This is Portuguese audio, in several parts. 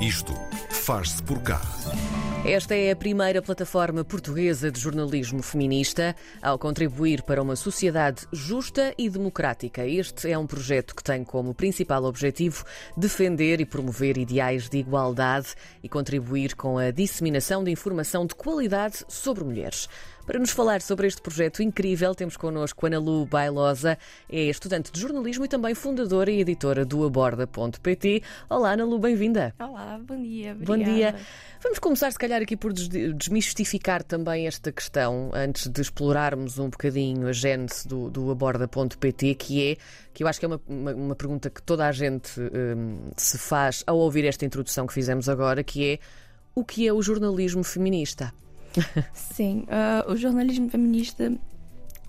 Isto faz-se por cá. Esta é a primeira plataforma portuguesa de jornalismo feminista ao contribuir para uma sociedade justa e democrática. Este é um projeto que tem como principal objetivo defender e promover ideais de igualdade e contribuir com a disseminação de informação de qualidade sobre mulheres. Para nos falar sobre este projeto incrível, temos connosco Ana Lu Bailosa, é estudante de jornalismo e também fundadora e editora do Aborda.pt. Olá, Ana Lu, bem-vinda. Olá, bom dia. Bom dia. Vamos começar, se calhar, aqui por desmistificar também esta questão, antes de explorarmos um bocadinho a gênese do, do Aborda.pt, que é, que eu acho que é uma, uma, uma pergunta que toda a gente hum, se faz ao ouvir esta introdução que fizemos agora, que é o que é o jornalismo feminista? Sim, uh, o jornalismo feminista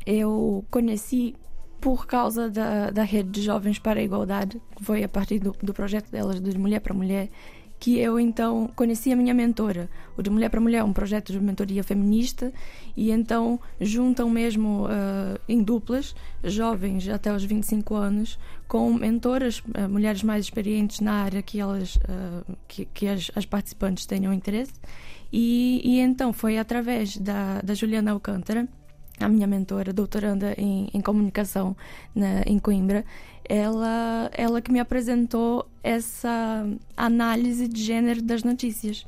eu conheci por causa da, da rede de Jovens para a Igualdade, que foi a partir do, do projeto delas de Mulher para Mulher, que eu então conheci a minha mentora. O de Mulher para Mulher é um projeto de mentoria feminista e então juntam mesmo uh, em duplas jovens até os 25 anos com mentoras, uh, mulheres mais experientes na área que elas uh, que, que as, as, participantes tenham interesse. E, e então foi através da, da Juliana Alcântara a minha mentora, doutoranda em, em comunicação na, em Coimbra, ela, ela que me apresentou essa análise de gênero das notícias.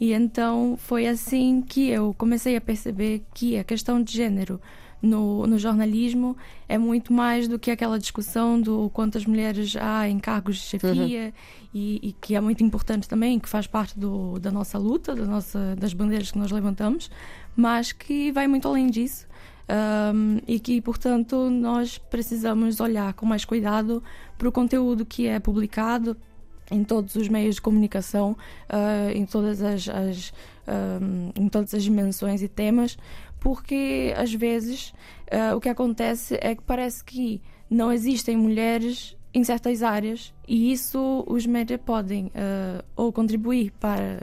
E então foi assim que eu comecei a perceber que a questão de gênero no, no jornalismo é muito mais do que aquela discussão do quantas mulheres há em cargos de chefia uhum. e, e, que é muito importante também, que faz parte do, da nossa luta, da nossa, das bandeiras que nós levantamos, mas que vai muito além disso um, e que, portanto, nós precisamos olhar com mais cuidado para o conteúdo que é publicado em todos os meios de comunicação, uh, em todas as, as um, em todas as dimensões e temas, porque às vezes uh, o que acontece é que parece que não existem mulheres em certas áreas e isso os médias podem uh, ou contribuir para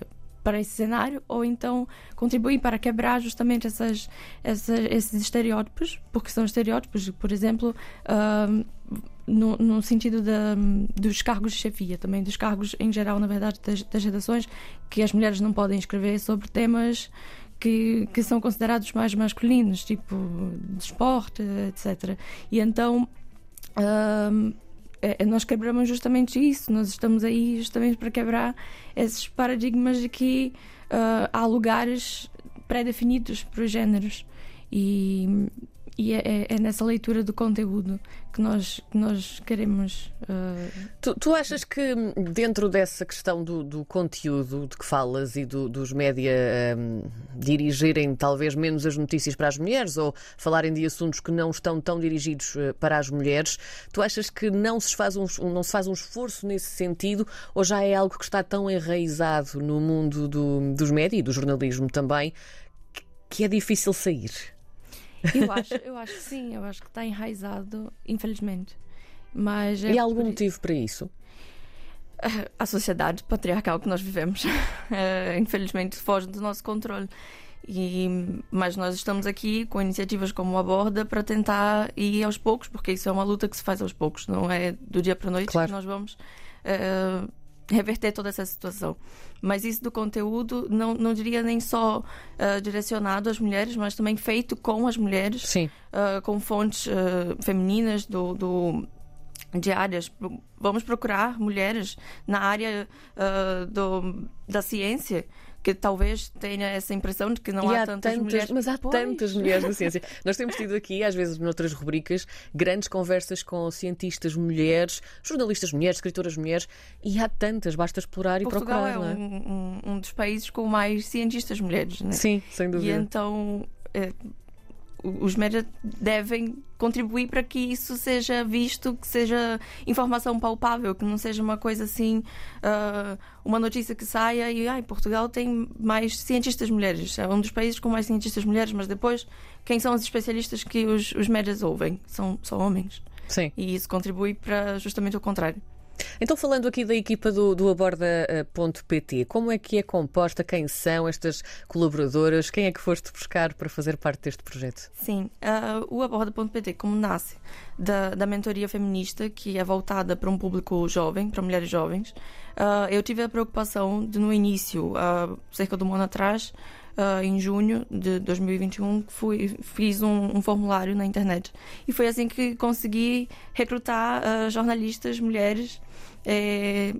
para esse cenário ou então contribuir para quebrar justamente essas, essas esses estereótipos, porque são estereótipos, por exemplo, uh, no, no, sentido dos cargos de chefia, também dos cargos em geral, na verdade, das, das redações, que as mulheres não podem escrever sobre temas que, que são considerados mais masculinos, tipo de esporte, etc. E então. Nós quebramos justamente isso, nós estamos aí justamente para quebrar esses paradigmas de que uh, há lugares pré-definidos para os géneros. E, e é, é, é, nessa leitura do conteúdo que nós, que nós queremos. Uh... Tu, tu, achas que dentro dessa questão do, do conteúdo de que falas e do, dos média um, dirigirem talvez menos as notícias para as mulheres ou falarem de assuntos que não estão tão dirigidos uh, para as mulheres, tu achas que não se, faz um, não se faz um esforço nesse sentido ou já é algo que está tão enraizado no mundo do, dos média e do jornalismo também que é difícil sair? Eu acho, eu acho que sim, eu acho que está enraizado, infelizmente. Mas é e há algum por... motivo para isso? A sociedade patriarcal que nós vivemos, uh, infelizmente, foge do nosso controle. E, mas nós estamos aqui com iniciativas como o Aborda para tentar ir aos poucos, porque isso é uma luta que se faz aos poucos, não é do dia para a noite claro. que nós vamos uh, reverter toda essa situação. Mas isso do conteúdo, não, não diria nem só uh, direcionado às mulheres, mas também feito com as mulheres, uh, com fontes uh, femininas do, do de áreas. Vamos procurar mulheres na área do, da ciência que talvez tenha essa impressão de que não há, há, tantas, mulheres. Mas há pois. tantas mulheres na ciência. Nós temos tido aqui, às vezes, noutras rubricas, grandes conversas com cientistas mulheres, jornalistas mulheres, escritoras mulheres, e há tantas, basta explorar Portugal e procurar. Portugal é, é? Um, um, um, dos países com mais cientistas mulheres, né? Sim, sem dúvida. E então. É, os médias devem contribuir para que isso seja visto, que seja informação palpável, que não seja uma coisa assim, uh, uma notícia que saia e ai, Portugal tem mais cientistas mulheres, é um dos países com mais cientistas mulheres, mas depois quem são os especialistas que os, os médias ouvem? São, são homens. Sim. E isso contribui para justamente o contrário. Então, falando aqui da equipa do, do Aborda.pt, como é que é composta? Quem são estas colaboradoras? Quem é que foste buscar para fazer parte deste projeto? Sim, uh, o Aborda.pt, como nasce da, da mentoria feminista, que é voltada para um público jovem, para mulheres jovens, uh, eu tive a preocupação de, no início, uh, cerca de um ano atrás, uh, em junho de 2021, fui, fiz um, um, formulário na internet. E foi assim que consegui recrutar uh, jornalistas mulheres. Eh,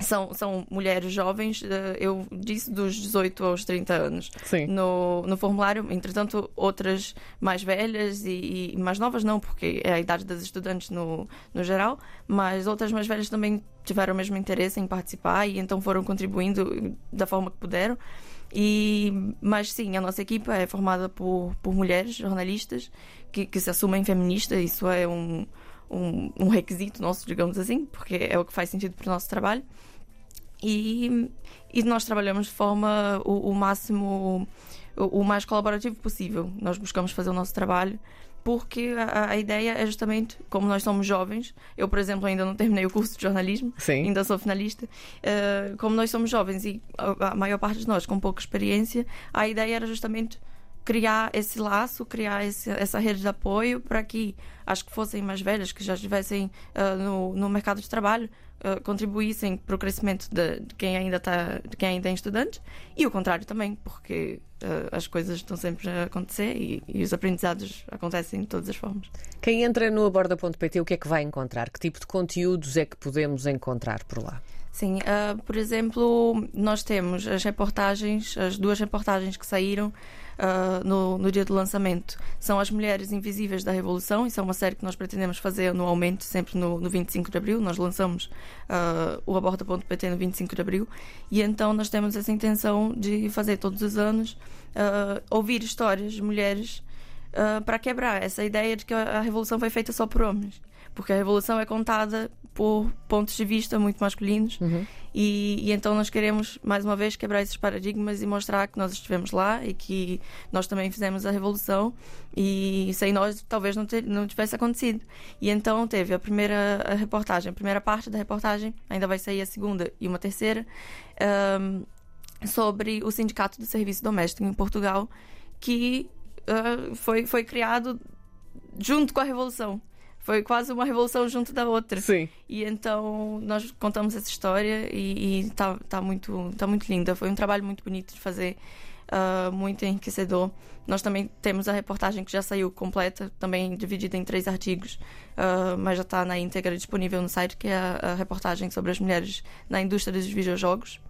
são, são mulheres jovens, eh, eu disse dos 18 aos 30 anos Sim. No, no formulário, entretanto, outras mais velhas e, e, mais novas, não, porque é a idade das estudantes no, no geral, mas outras mais velhas também tiveram o mesmo interesse em participar e então foram contribuindo da forma que puderam. E, mas sim, a nossa equipa é formada por, por mulheres jornalistas que, que se assumem feministas, isso é um, um, um, requisito nosso, digamos assim, porque é o que faz sentido para o nosso trabalho. E, e nós trabalhamos de forma o, o máximo, o, o mais colaborativo possível. Nós buscamos fazer o nosso trabalho porque a, a, ideia é justamente, como nós somos jovens, eu, por exemplo, ainda não terminei o curso de jornalismo, Sim. ainda sou finalista, uh, como nós somos jovens e a, a, maior parte de nós com pouca experiência, a ideia era justamente criar esse laço, criar esse, essa rede de apoio para que as que fossem mais velhas, que já estivessem uh, no, no mercado de trabalho, uh, contribuíssem para o crescimento de, de, quem ainda está, de quem ainda é estudante e o contrário também, porque uh, as coisas estão sempre a acontecer e, e, os aprendizados acontecem de todas as formas. Quem entra no aborda.pt, o que é que vai encontrar? Que tipo de conteúdos é que podemos encontrar por lá? Sim, uh, por exemplo, nós temos as reportagens, as duas reportagens que saíram uh, no, no, dia do lançamento. São As Mulheres Invisíveis da Revolução, isso é uma série que nós pretendemos fazer anualmente, sempre no, no 25 de Abril. Nós lançamos uh, o aborta.pt no 25 de Abril e então nós temos essa intenção de fazer todos os anos, ouvir histórias de mulheres para quebrar essa ideia de que a revolução foi feita só por homens porque a revolução é contada por pontos de vista muito masculinos. Uhum. e, e, então nós queremos mais uma vez quebrar esses paradigmas e mostrar que nós estivemos lá e que nós também fizemos a revolução e sem nós talvez não, não tivesse acontecido. E então teve a primeira a reportagem a primeira parte da reportagem ainda vai sair a segunda e uma terceira um, sobre o sindicato do serviço doméstico em Portugal que uh, foi foi criado junto com a revolução foi quase uma revolução junto da outra. Sim. E então nós contamos essa história e está tá muito, tá muito linda. Foi um trabalho muito bonito de fazer, uh, muito enriquecedor. Nós também temos a reportagem que já saiu completa, também dividida em três artigos, uh, mas já está na íntegra disponível no site, que é a, a, reportagem sobre as mulheres na indústria dos videojogos.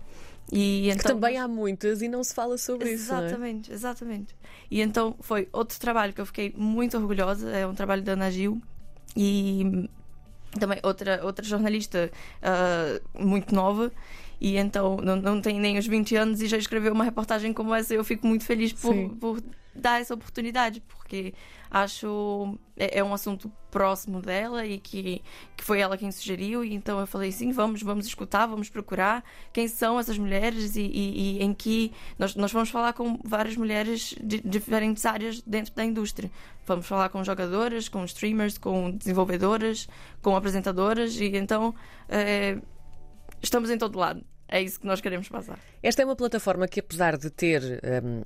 E então, que também há muitas e não se fala sobre exatamente, isso. Exatamente, é? exatamente. E então foi outro trabalho que eu fiquei muito orgulhosa. É um trabalho da Ana Gil, e também outra, outra jornalista uh, muito nova e então não, não tem nem os 20 anos e já escreveu uma reportagem como essa. Eu fico muito feliz por, por dar essa oportunidade, porque acho é, é, um assunto próximo dela e que, que foi ela quem sugeriu. E então eu falei sim, vamos, vamos escutar, vamos procurar quem são essas mulheres e, e, e em que nós, nós vamos falar com várias mulheres de diferentes áreas dentro da indústria. Vamos falar com jogadoras, com streamers, com desenvolvedoras, com apresentadoras e então é, estamos em todo lado. É isso que nós queremos passar. Esta é uma plataforma que, apesar de ter um,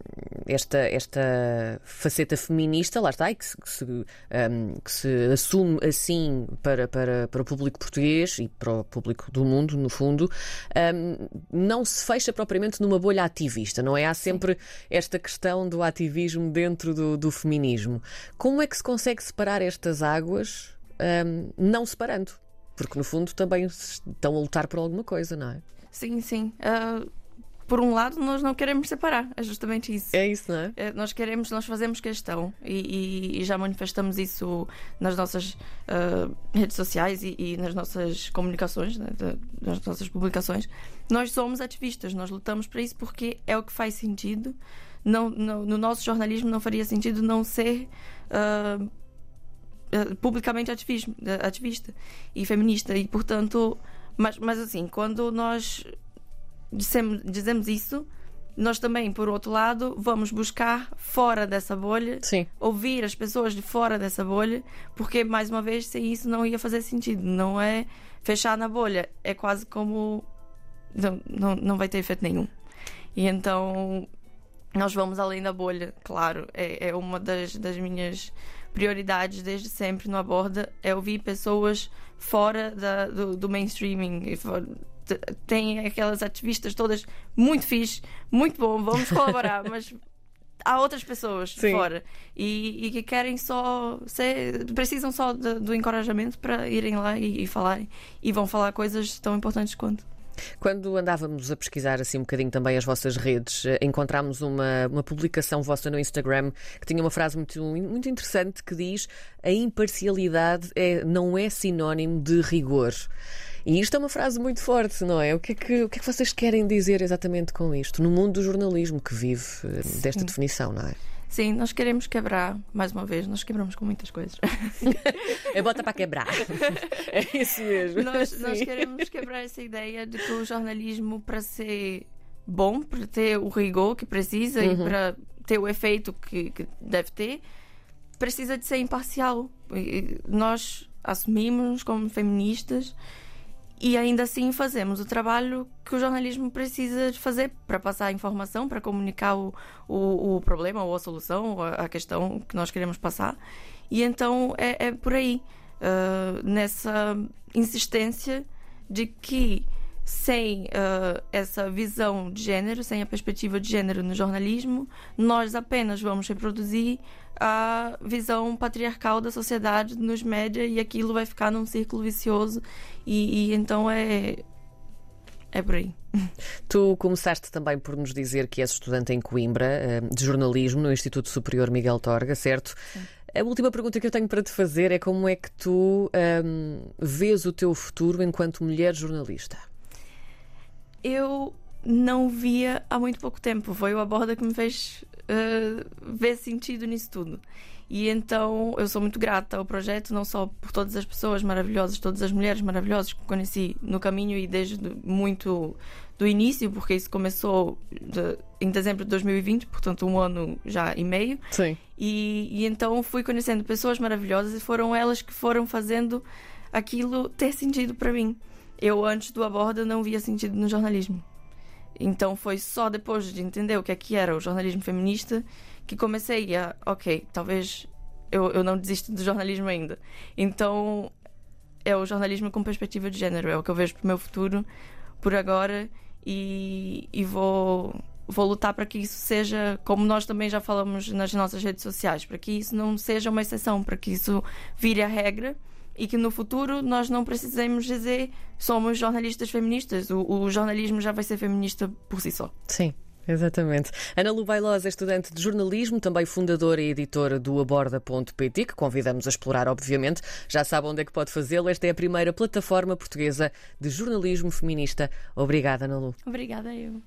esta, esta faceta feminista, lá está, e que se, que se, um, que se assume assim para, para, para o público português e para o público do mundo, no fundo, um, não se fecha propriamente numa bolha ativista, não é? Há sempre Sim. esta questão do ativismo dentro do, do feminismo. Como é que se consegue separar estas águas, hum, não separando? Porque, no fundo, também estão a lutar por alguma coisa, não é? Sim, sim. Uh, por um lado, nós não queremos separar, é justamente isso. É isso, não é? é nós queremos, nós fazemos questão e, e, e já manifestamos isso nas nossas uh, redes sociais e, e, nas nossas comunicações, né, de, nas nossas publicações. Nós somos ativistas, nós lutamos para isso porque é o que faz sentido. Não, não no nosso jornalismo não faria sentido não ser. Uh, publicamente ativismo, ativista e feminista e portanto mas, mas assim, quando nós dissemos, dizemos isso, nós também, por outro lado, vamos buscar fora dessa bolha, Sim. ouvir as pessoas de fora dessa bolha, porque, mais uma vez, sem isso não ia fazer sentido. Não é fechar na bolha, é quase como. Não, não, não vai ter efeito nenhum. E então, nós vamos além da bolha, claro. É, é uma das, das minhas prioridades desde sempre no Aborda, é ouvir pessoas fora da, do, do mainstreaming. Tem aquelas ativistas todas muito fixe, muito bom, vamos colaborar, mas há outras pessoas Sim. fora e, e que querem só ser, precisam só de- do encorajamento para irem lá e, e falarem e vão falar coisas tão importantes quanto. Quando andávamos a pesquisar assim um bocadinho também as vossas redes, eh, encontramos uma, uma publicação vossa no Instagram que tinha uma frase muito, muito interessante que diz a imparcialidade é, não é sinónimo de rigor. E isto é uma frase muito forte, não é? O que é que, o que, é que vocês querem dizer exatamente com isto? No mundo do jornalismo que vive eh, desta definição, não é? Sim, nós queremos quebrar, mais uma vez, nós quebramos com muitas coisas. É bota para quebrar. É isso mesmo. nós, nós Sim. queremos quebrar essa ideia de que o jornalismo, para ser bom, para ter o rigor que precisa e para ter o efeito que, que deve ter, precisa de ser imparcial. E Nós assumimos como feministas e ainda assim fazemos o trabalho que o jornalismo precisa fazer para passar a informação, para comunicar o, o, o problema ou a solução, ou a questão que nós queremos passar. E então é, é por aí, ah, nessa insistência de que sem ah, essa visão de género, sem a perspectiva de género no jornalismo, nós apenas vamos reproduzir a visão patriarcal da sociedade nos média e aquilo vai ficar num círculo vicioso e, e então é é por aí. Tu começaste também por nos dizer que és estudante em Coimbra, eh, de jornalismo, no Instituto Superior Miguel Torga, certo? A última pergunta que eu tenho para te fazer é como é que tu ahm, vês o teu futuro enquanto mulher jornalista? Eu não via há muito pouco tempo. Foi o Aborda que me fez eh, ver sentido nisso tudo. E então eu sou muito grata ao projeto, não só por todas as pessoas maravilhosas, todas as mulheres maravilhosas que conheci no caminho e desde muito do início, porque isso começou de- em dezembro de 2020, portanto um ano já e meio. Sim. E, e então fui conhecendo pessoas maravilhosas e foram elas que foram fazendo aquilo ter sentido para mim. Eu, antes do Aborda, não via sentido no jornalismo. Então foi só depois de entender o que é que era o jornalismo feminista que comecei a, ok, talvez eu, eu não desisto do jornalismo ainda. Então é o jornalismo com perspectiva de género, é o que eu vejo para o meu futuro por agora e, e vou, vou lutar para que isso seja, como nós também já falamos nas nossas redes sociais, para que isso não seja uma exceção, para que isso vire a regra e que no futuro nós não precisemos dizer somos jornalistas feministas. O, o jornalismo já vai ser feminista por si só. Sim. Exatamente. Ana Lu Bailosa é estudante de jornalismo, também fundadora e editora do aborda.pt, que convidamos a explorar, obviamente. Já sabe onde é que pode fazê-lo. Esta é a primeira plataforma portuguesa de jornalismo feminista. Obrigada, Ana Lu. Obrigada, eu.